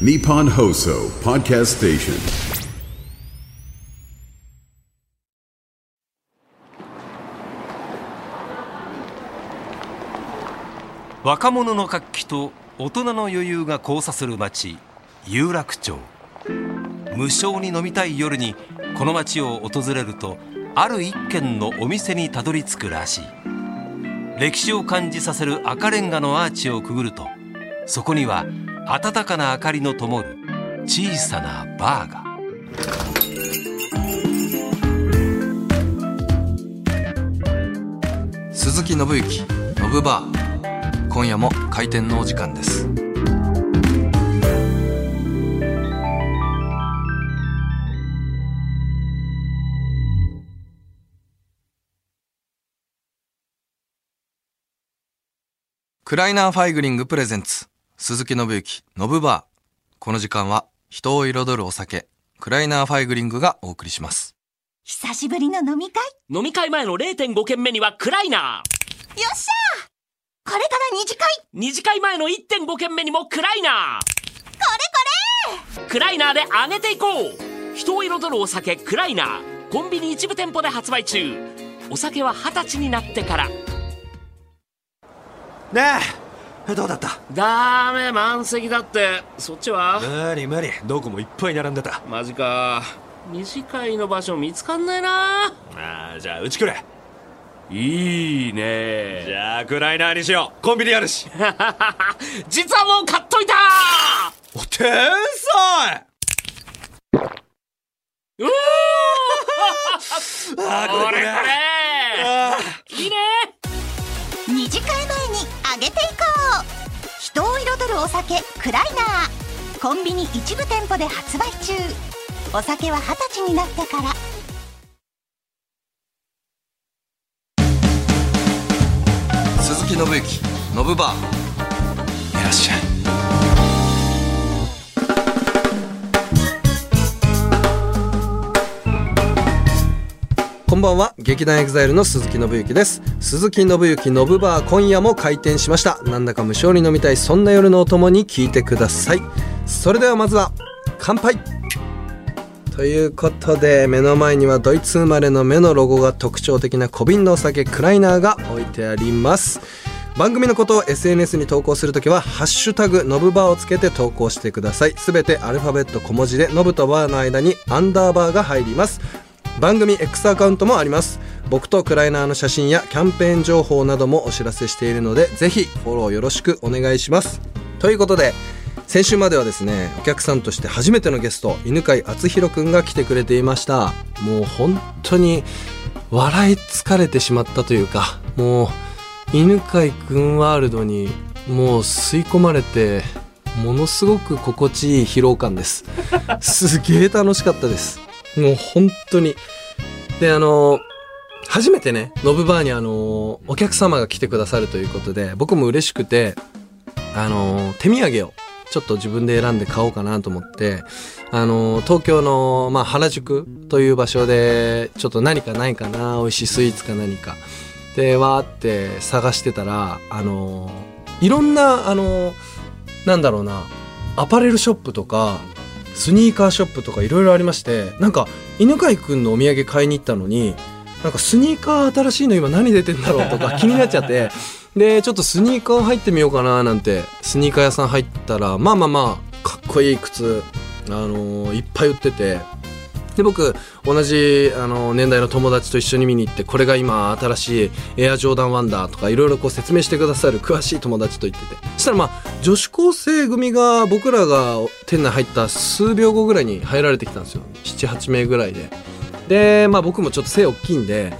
Nippon Hoso Podcast Station. 若者の活気と大人の余裕が交差する街有楽町無償に飲みたい夜にこの街を訪れるとある一軒のお店にたどり着くらしい歴史を感じさせる赤レンガのアーチをくぐるとそこには暖かな明かりの灯る小さなバーが鈴木信之のぶバー。今夜も開店のお時間です。クライナーファイグリングプレゼンツ。鈴木伸之のぶバーこの時間は人を彩るお酒クライナーファイグリングがお送りします。久しぶりの飲み会？飲み会前の0.5軒目にはクライナー。よっしゃこれから二次会。二次会前の1.5軒目にもクライナー。これこー！クライナーで上げていこう。人を彩るお酒クライナー。コンビニ一部店舗で発売中。お酒は二十歳になってから。ねえどうだった？ダメ満席だって。そっちは？無理無理。どこもいっぱい並んでた。マジか。二次会の場所見つかんないな。ああじゃあうちくれいいね。じゃあクライナーにしよう。コンビニあるし。実はもう買っといた！お天才！うお あーこれこれこれ。こあれいいね。れ二次会前に上げていこう。人を彩るお酒クライナーコンビニ一部店舗で発売中。お酒は二十歳になってから。鈴木信之のぶバー。いらっしゃいこんばんは。劇団エグザイルの鈴木伸之です。鈴木伸之のぶバー今夜も開店しました。なんだか無性に飲みたいそんな夜のお供に聞いてください。それではまずは乾杯。ということで目の前にはドイツ生まれの目のロゴが特徴的な小瓶のお酒クライナーが置いてあります。番組のことを SNS に投稿するときは「ハッシュタグノブバー」をつけて投稿してください。すべてアルファベット小文字でノブとバーの間にアンダーバーが入ります。番組 X アカウントもあります。僕とクライナーの写真やキャンペーン情報などもお知らせしているのでぜひフォローよろしくお願いします。ということで先週まではですねお客さんとして初めてのゲスト犬飼敦弘くんが来てくれていました。もう本当に笑い疲れてしまったというかもう犬飼くんワールドにもう吸い込まれてものすごく心地いい疲労感です。すげえ楽しかったです。もう本当に。であの初めてねノブバーにあのお客様が来てくださるということで僕も嬉しくてあの手土産をちょっと自分で選んで買おうかなと思ってあの東京の、まあ、原宿という場所でちょっと何かないかな美味しいスイーツか何かでわーって探してたらあのいろんなあのなんだろうなアパレルショップとかスニーカーショップとかいろいろありましてなんか犬飼君のお土産買いに行ったのになんかスニーカー新しいの今何出てんだろうとか 気になっちゃってでちょっとスニーカー入ってみようかななんてスニーカー屋さん入ったらまあまあまあかっこいい靴、あのーいっぱい売っててで僕同じ、あの年代の友達と一緒に見に行ってこれが今新しいエアジョーダンワンダーとかいろいろこう説明してくださる詳しい友達と言ってて。そしたらまあ女子高生組が僕らが店内入った数秒後ぐらいに入られてきたんですよ。78名ぐらいで。でまあ僕もちょっと背大きいんで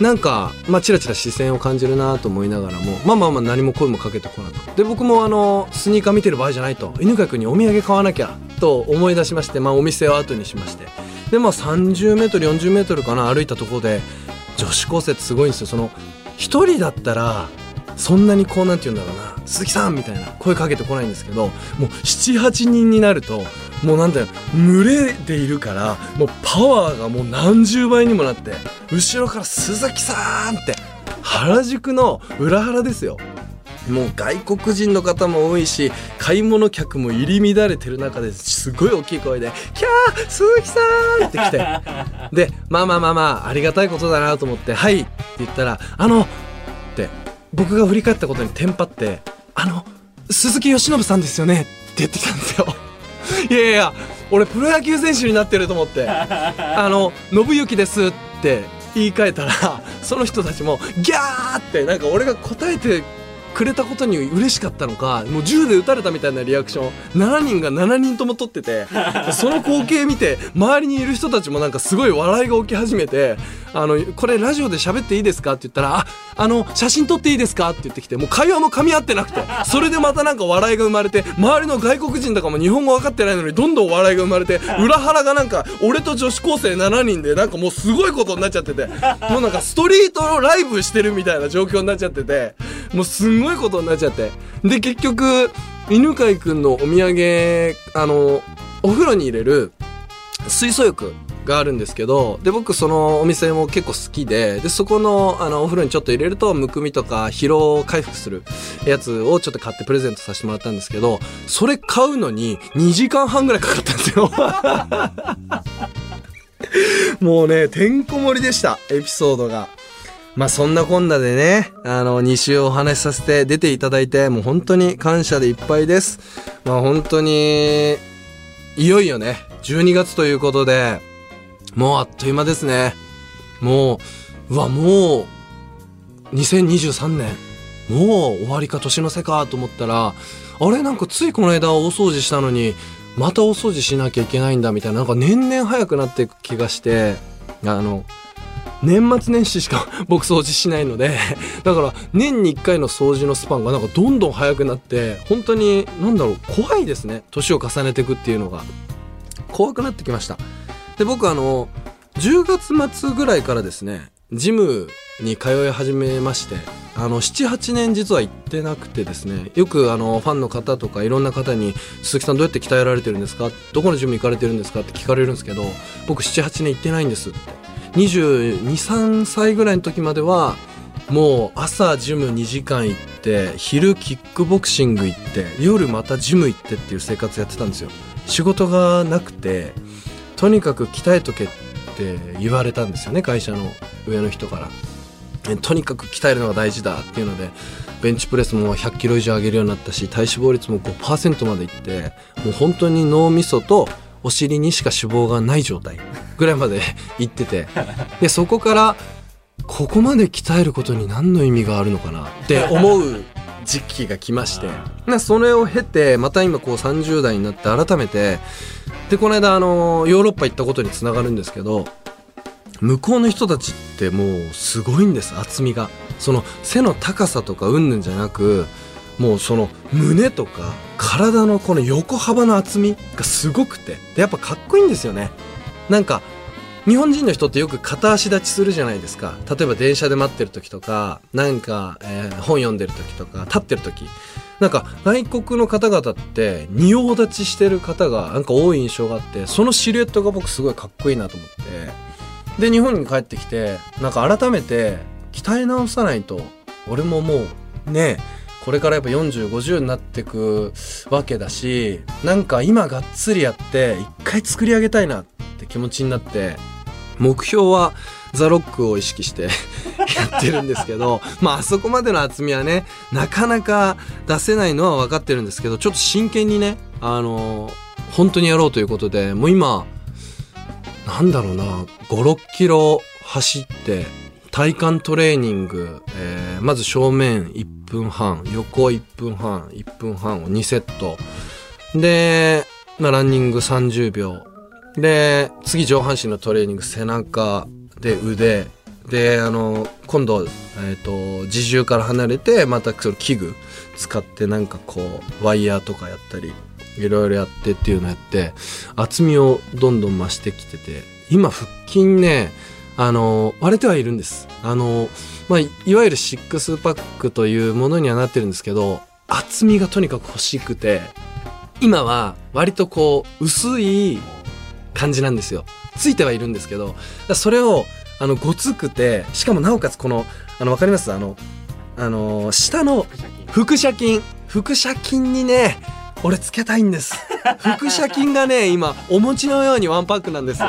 なんか、まあ、チラチラ視線を感じるなと思いながらもまあまあまあ何も声もかけてこなく。で僕もあのスニーカー見てる場合じゃないと。犬飼君にお土産買わなきゃと思い出しまして、まあ、お店を後にしまして。でまあ 30m40m かな歩いたところで女子高生ってすごいんですよ。その一人だったらそんなにこうなんて言うんだろうな鈴木さんみたいな声かけてこないんですけどもう78人になるともうなんだよ群れでいるからもうパワーがもう何十倍にもなって後ろから「鈴木さん!」って原宿の裏原ですよもう外国人の方も多いし買い物客も入り乱れてる中ですごい大きい声で「キャー鈴木さん!」って来てでまあまあまあまあありがたいことだなと思って「はい」って言ったら「あの」って僕が振り返ったことにテンパって「あの鈴木由伸さんですよね」って言ってきたんですよ。いやいや俺プロ野球選手になってると思って「あの信行です」って言い換えたらその人たちもギャーってなんか俺が答えてくれたことに嬉しかったのかもう銃で撃たれたみたいなリアクション7人が7人とも撮ってて その光景見て周りにいる人たちもなんかすごい笑いが起き始めて「あのこれラジオで喋っていいですか?」って言ったら「ああの写真撮っていいですか?」って言ってきてもう会話も噛み合ってなくてそれでまたなんか笑いが生まれて周りの外国人とかも日本語分かってないのにどんどん笑いが生まれて裏腹がなんか俺と女子高生7人でなんかもうすごいことになっちゃっててもうなんかストリートライブしてるみたいな状況になっちゃっててもうすんごいことになっちゃって。で結局犬飼くんのお土産あのお風呂に入れる水素浴があるんですけどで僕そのお店も結構好きででそこのあのお風呂にちょっと入れるとむくみとか疲労を回復するやつをちょっと買ってプレゼントさせてもらったんですけどそれ買うのに2時間半ぐらいかかったんですよ。もうねてんこ盛りでしたエピソードがまあそんなこんなでね、あの、2週お話しさせて出ていただいて、もう本当に感謝でいっぱいです。まあ本当に、いよいよね、12月ということで、もうあっという間ですね。もう、うわ、もう、2023年、もう終わりか年の瀬かと思ったら、あれ？なんかついこの間大掃除したのに、また大掃除しなきゃいけないんだみたいな、なんか年々早くなっていく気がして、あの、年末年始しか僕掃除しないので だから年に1回の掃除のスパンがなんかどんどん早くなって本当に何だろう怖いですね年を重ねていくっていうのが怖くなってきましたで僕あの10月末ぐらいからですねジムに通い始めましてあの78年実は行ってなくてですねよくあのファンの方とかいろんな方に「鈴木さんどうやって鍛えられてるんですか?」どこのジム行かれてるんですか?」って聞かれるんですけど僕78年行ってないんですって223歳ぐらいの時まではもう朝ジム2時間行って昼キックボクシング行って夜またジム行ってっていう生活やってたんですよ。仕事がなくてとにかく鍛えとけって言われたんですよね会社の上の人から。とにかく鍛えるのが大事だっていうのでベンチプレスも100キロ以上上げるようになったし体脂肪率も5%までいってもう本当に脳みそとお尻にしか脂肪がない状態。ぐらいまで 行ってて。でそこからここまで鍛えることに何の意味があるのかなって思う時期が来まして。なそれを経てまた今こう30代になって改めてでこの間あのヨーロッパ行ったことにつながるんですけど向こうの人たちってもうすごいんです厚みが。その背の高さとかうんぬんじゃなくもうその胸とか体のこの横幅の厚みがすごくて。でやっぱかっこいいんですよねなんか日本人の人ってよく片足立ちするじゃないですか。例えば電車で待ってる時とかなんか、えー本読んでる時とか立ってる時。なんか外国の方々って仁王立ちしてる方がなんか多い印象があってそのシルエットが僕すごいかっこいいなと思って。で日本に帰ってきてなんか改めて鍛え直さないと俺ももうねえこれからやっぱ4050になってくわけだしなんか今がっつりやって一回作り上げたいなって気持ちになって目標はザ・ロックを意識して やってるんですけどまああそこまでの厚みはねなかなか出せないのは分かってるんですけどちょっと真剣にねあの本当にやろうということでもう今なんだろうな56キロ走って体幹トレーニング、えーまず正面1分半横1分半1分半を2セット。で、まあ、ランニング30秒。で次上半身のトレーニング背中で腕。であの今度、えー、と自重から離れてまたその器具。使ってなんかこうワイヤーとかやったりいろいろやってっていうのやって厚みをどんどん増してきてて。今腹筋ねあの割れてはいるんです。あの、まあ、いいわゆるシックスパックというものにはなってるんですけど厚みがとにかく欲しくて今は割とこう薄い感じなんですよ。ついてはいるんですけどそれをあのごつくてしかもなおかつこのあの分かります？あのあの下の腹斜筋腹斜筋にね俺つけたいんです。腹斜筋がね今お餅のようにワンパックなんです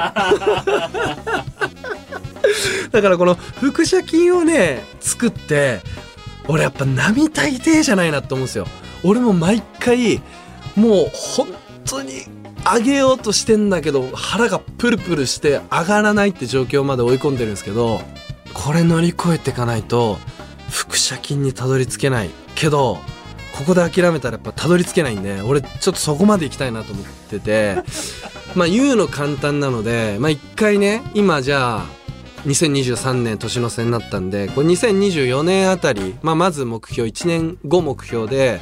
だからこの腹斜筋をね作って俺やっぱ並大抵じゃないなって思うんですよ。俺も毎回もう本当に上げようとしてんだけど腹がプルプルして上がらないって状況まで追い込んでるんですけどこれ乗り越えていかないと腹斜筋にたどり着けないけどここで諦めたらやっぱたどり着けないんで俺ちょっとそこまで行きたいなと思ってて。まあ言うの簡単なのでまあ一回ね今じゃあ2023年年の瀬になったんでこれ2024年あたり、まあ、まず目標1年後目標で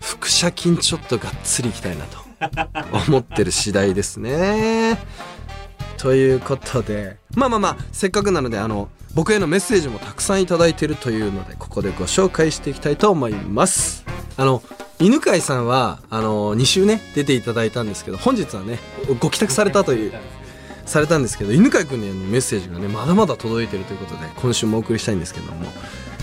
腹斜筋ちょっとがっつりいきたいなと 思ってる次第ですね。ということでまあまあまあせっかくなのであの僕へのメッセージもたくさんいただいているというのでここでご紹介していきたいと思いますあの犬飼さんはあの2週ね出ていただいたんですけど本日はねご帰宅されたというされたんですけど犬飼君にのメッセージがねまだまだ届いてるということで今週もお送りしたいんですけども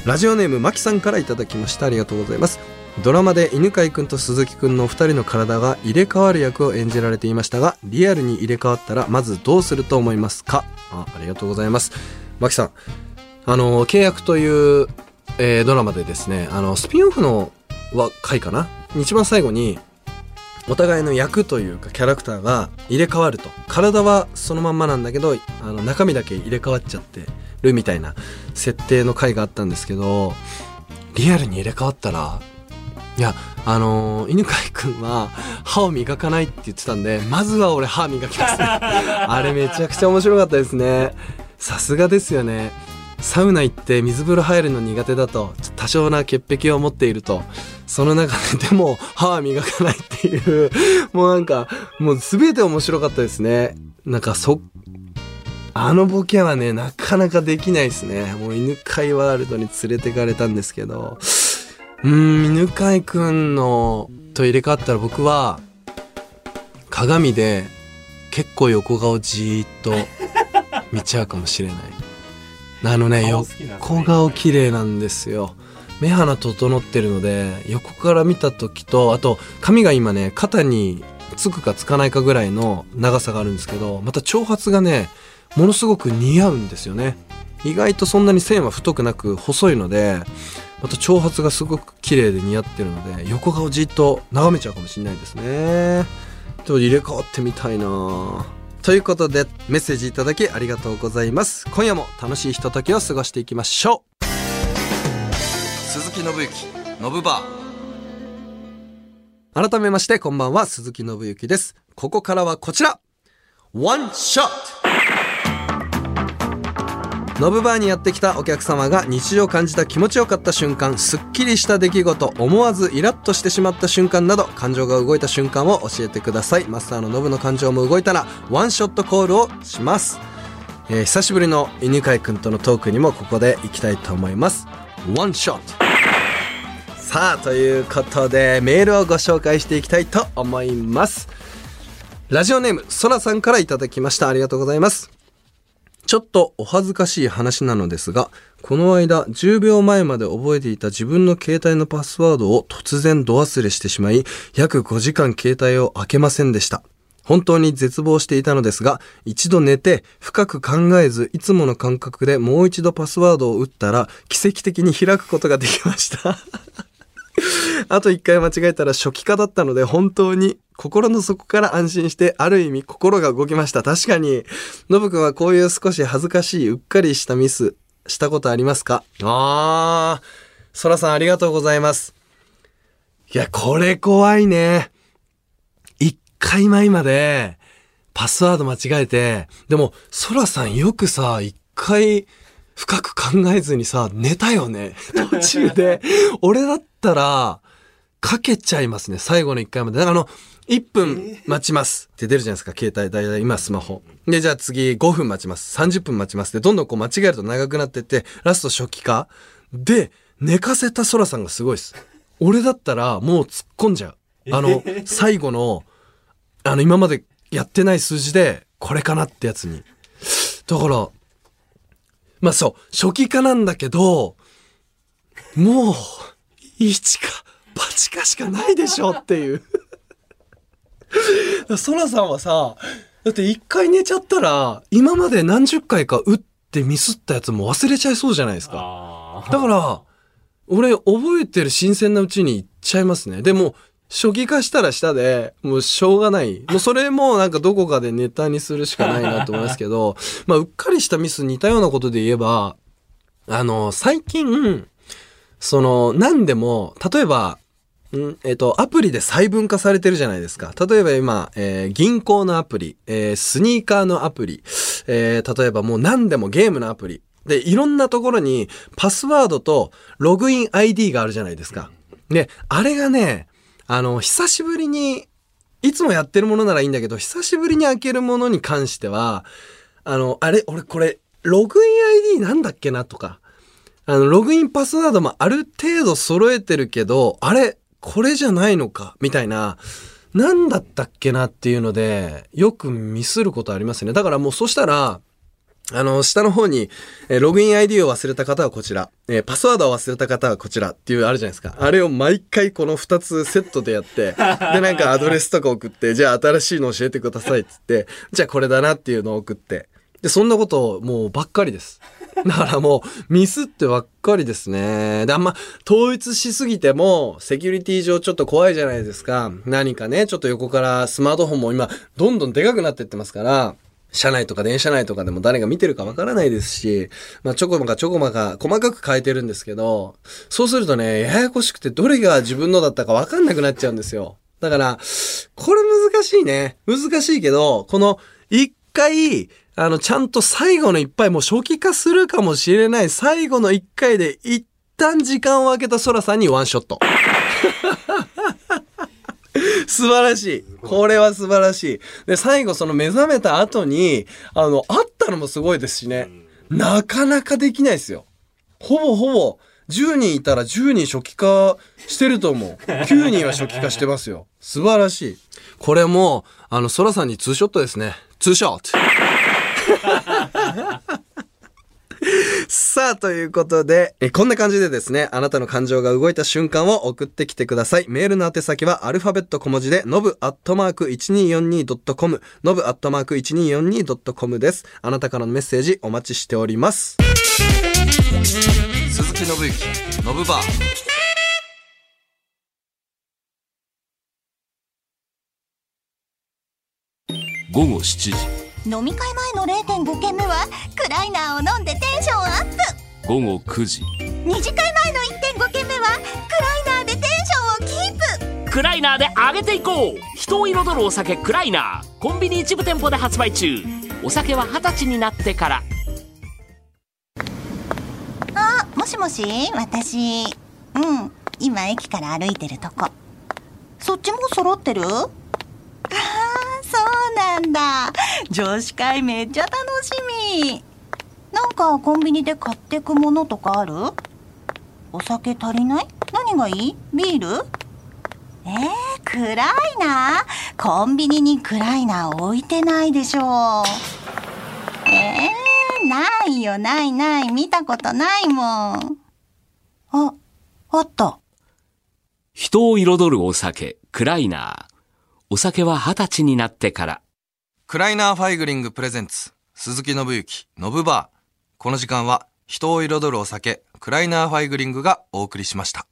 ラジオネームまきさんからいただきました。ありがとうございます。ドラマで犬飼君と鈴木君のお二人の体が入れ替わる役を演じられていましたがリアルに入れ替わったらまずどうすると思いますか？あありがとうございます。マキさんあの契約という、えードラマでですねあのスピンオフのは回かな？一番最後にお互いの役というかキャラクターが入れ替わると。体はそのまんまなんだけどあの中身だけ入れ替わっちゃってるみたいな設定の回があったんですけどリアルに入れ替わったらいやあのー犬飼君は歯を磨かないって言ってたんでまずは俺歯磨きますね。あれめちゃくちゃ面白かったですね。さすがですよね。サウナ行って水風呂入るの苦手だと多少な潔癖を持っているとその中ででも歯は磨かないっていうもうなんかもう全て面白かったですね。なんかそあのボケはねなかなかできないですね。もう犬飼ワールドに連れてかれたんですけど。うーん犬飼くんのと入れ替わったら僕は鏡で結構横顔じーっと見ちゃうかもしれない。あのね横顔綺麗なんですよ。目鼻整ってるので横から見た時とあと髪が今ね肩につくかつかないかぐらいの長さがあるんですけどまた長髪がねものすごく似合うんですよね。意外とそんなに線は太くなく細いのでまた長髪がすごく綺麗で似合ってるので横顔じっと眺めちゃうかもしれないですね。ちょっと入れ替わってみたいなということでメッセージいただきありがとうございます。今夜も楽しいひとときを過ごしていきましょう。鈴木信之のぶバー。改めましてこんばんは。鈴木信之です。ここからはこちら。ワンショットノブバーにやってきたお客様が日常感じた気持ちよかった瞬間すっきりした出来事思わずイラッとしてしまった瞬間など感情が動いた瞬間を教えてください。マスターのノブの感情も動いたらワンショットコールをします、えー久しぶりの犬飼くんとのトークにもここで行きたいと思います。ワンショット。さあということでメールをご紹介していきたいと思います。ラジオネームそらさんからいただきました。ありがとうございます。ちょっとお恥ずかしい話なのですが、この間10秒前まで覚えていた自分の携帯のパスワードを突然度忘れしてしまい、約5時間携帯を開けませんでした。本当に絶望していたのですが、一度寝て深く考えず、いつもの感覚でもう一度パスワードを打ったら、奇跡的に開くことができました。あと一回間違えたら初期化だったので本当に心の底から安心してある意味心が動きました。確かに、ノブくんはこういう少し恥ずかしい、うっかりしたミスしたことありますか？あー、ソラさんありがとうございます。いや、これ怖いね。一回前までパスワード間違えて、でも、ソラさんよくさ、一回深く考えずにさ、寝たよね。途中で。俺だったら、かけちゃいますね。最後の1回まで。だからあの、1分待ちますって出るじゃないですか。携帯、だいたい今スマホ。で、じゃあ次5分待ちます。30分待ちます。で、どんどんこう間違えると長くなってって、ラスト初期化。で、寝かせたソラさんがすごいです。俺だったらもう突っ込んじゃう。あの、最後の、あの、今までやってない数字で、これかなってやつに。だから、まあそう、初期化なんだけど、もう、1か8かしかないでしょっていう。ソラさんはさ、だって一回寝ちゃったら、今まで何十回か打ってミスったやつも忘れちゃいそうじゃないですか。あだから、俺覚えてる新鮮なうちに行っちゃいますね。でも、初期化したら下で、もうしょうがない。もうそれもなんかどこかでネタにするしかないなと思いますけど、まあうっかりしたミス似たようなことで言えば、あの、最近、その、何でも、例えば、うんえっ、と、アプリで細分化されてるじゃないですか。例えば今、えー銀行のアプリ、えースニーカーのアプリ、えー例えばもう何でもゲームのアプリ。で、いろんなところにパスワードとログイン ID があるじゃないですか。で、あれがね、あの、久しぶりに、いつもやってるものならいいんだけど、久しぶりに開けるものに関しては、あの、あれ、俺これ、ログイン ID なんだっけなとか、あの、ログインパスワードもある程度揃えてるけど、あれ、これじゃないのか、みたいな、なんだったっけなっていうので、よくミスることありますね。だからもうそしたら、あの、下の方に、えーログイン ID を忘れた方はこちら、えーパスワードを忘れた方はこちらっていうあるじゃないですか。あれを毎回この2つセットでやって、で、なんかアドレスとか送って、じゃあ新しいの教えてくださいっつって、じゃあこれだなっていうのを送って、で、そんなこともうばっかりです。だからもうミスってばっかりですね。で、あんま統一しすぎてもセキュリティ上ちょっと怖いじゃないですか。何かね、ちょっと横からスマートフォンも今どんどんでかくなってってますから、車内とか電車内とかでも誰が見てるかわからないですし、まあちょこまかちょこまか細かく変えてるんですけど、そうするとね、ややこしくてどれが自分のだったかわかんなくなっちゃうんですよ。だから、これ難しいね。難しいけど、この一回、あの、ちゃんと最後の一杯も初期化するかもしれない最後の一回で一旦時間を空けたソラさんにワンショット。素晴らしい。これは素晴らしい。で、最後その目覚めた後に、あの、会ったのもすごいですしね。なかなかできないですよ。ほぼほぼ、10人いたら10人初期化してると思う。9人は初期化してますよ。素晴らしい。これも、あの、ソラさんにツーショットですね。ツーショット。さあ、ということで、えこんな感じでですね、あなたの感情が動いた瞬間を送ってきてください。メールの宛先はアルファベット小文字で、のぶアットマーク 1242.com、のぶアットマーク 1242.com です。あなたからのメッセージお待ちしております。鈴木信之、のぶバー。午後7時飲み会前の0.5軒目はクライナーを飲んでテンションアップ。午後9時。二次会前の1.5軒目はクライナーでテンションをキープ。クライナーで上げていこう。人を彩るお酒クライナー。コンビニ一部店舗で発売中。お酒は二十歳になってから。あもしもし私。うん。今駅から歩いてるとこ。そっちも揃ってる？なんだ。女子会めっちゃ楽しみ。なんかコンビニで買ってくものとかある？お酒足りない？何がいい？ビール？えー、クライナーコンビニにクライナー置いてないでしょう。えー、ないよ。ないない。見たことないもん。ああった。人を彩るお酒。クライナーお酒は二十歳になってから。クライナーファイグリングプレゼンツ鈴木伸之ノブバー。この時間は人を彩るお酒クライナーファイグリングがお送りしました。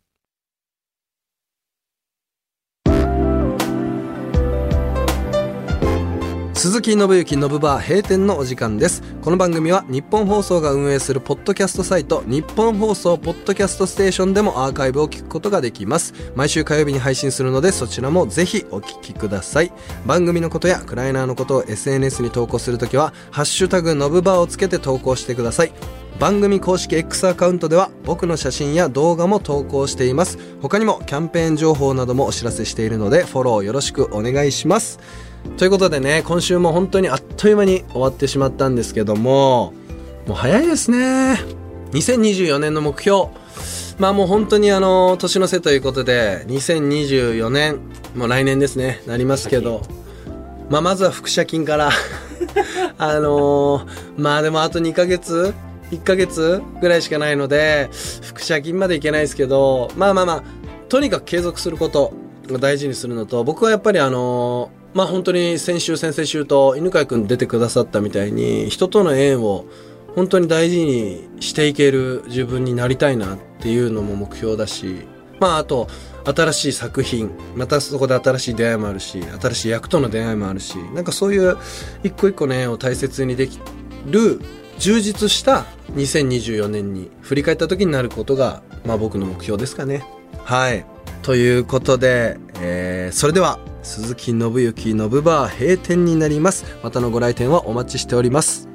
鈴木信之のぶバー閉店のお時間です。この番組は日本放送が運営するポッドキャストサイト日本放送ポッドキャストステーションでもアーカイブを聞くことができます。毎週火曜日に配信するのでそちらもぜひお聞きください。番組のことやクライナーのことを SNS に投稿するときはハッシュタグのぶバーをつけて投稿してください。番組公式 X アカウントでは僕の写真や動画も投稿しています。他にもキャンペーン情報などもお知らせしているのでフォローよろしくお願いします。ということでね今週も本当にあっという間に終わってしまったんですけどももう早いですね。2024年の目標。まあもう本当にあの年の瀬ということで2024年もう来年ですね。なりますけど。まあまずは腹斜筋から。あのーまあでもあと2ヶ月1ヶ月ぐらいしかないので腹斜筋までいけないですけど。まあまあまあとにかく継続することを大事にするのと僕はやっぱりあのまあ本当に先週先々週と犬飼君出てくださったみたいに人との縁を本当に大事にしていける自分になりたいなっていうのも目標だしまああと新しい作品またそこで新しい出会いもあるし新しい役との出会いもあるしなんかそういう一個一個の縁を大切にできる充実した2024年に振り返った時になることが、まあ僕の目標ですかね。はい。ということで、えー、それでは、鈴木信之のぶバー閉店になります。またのご来店はお待ちしております。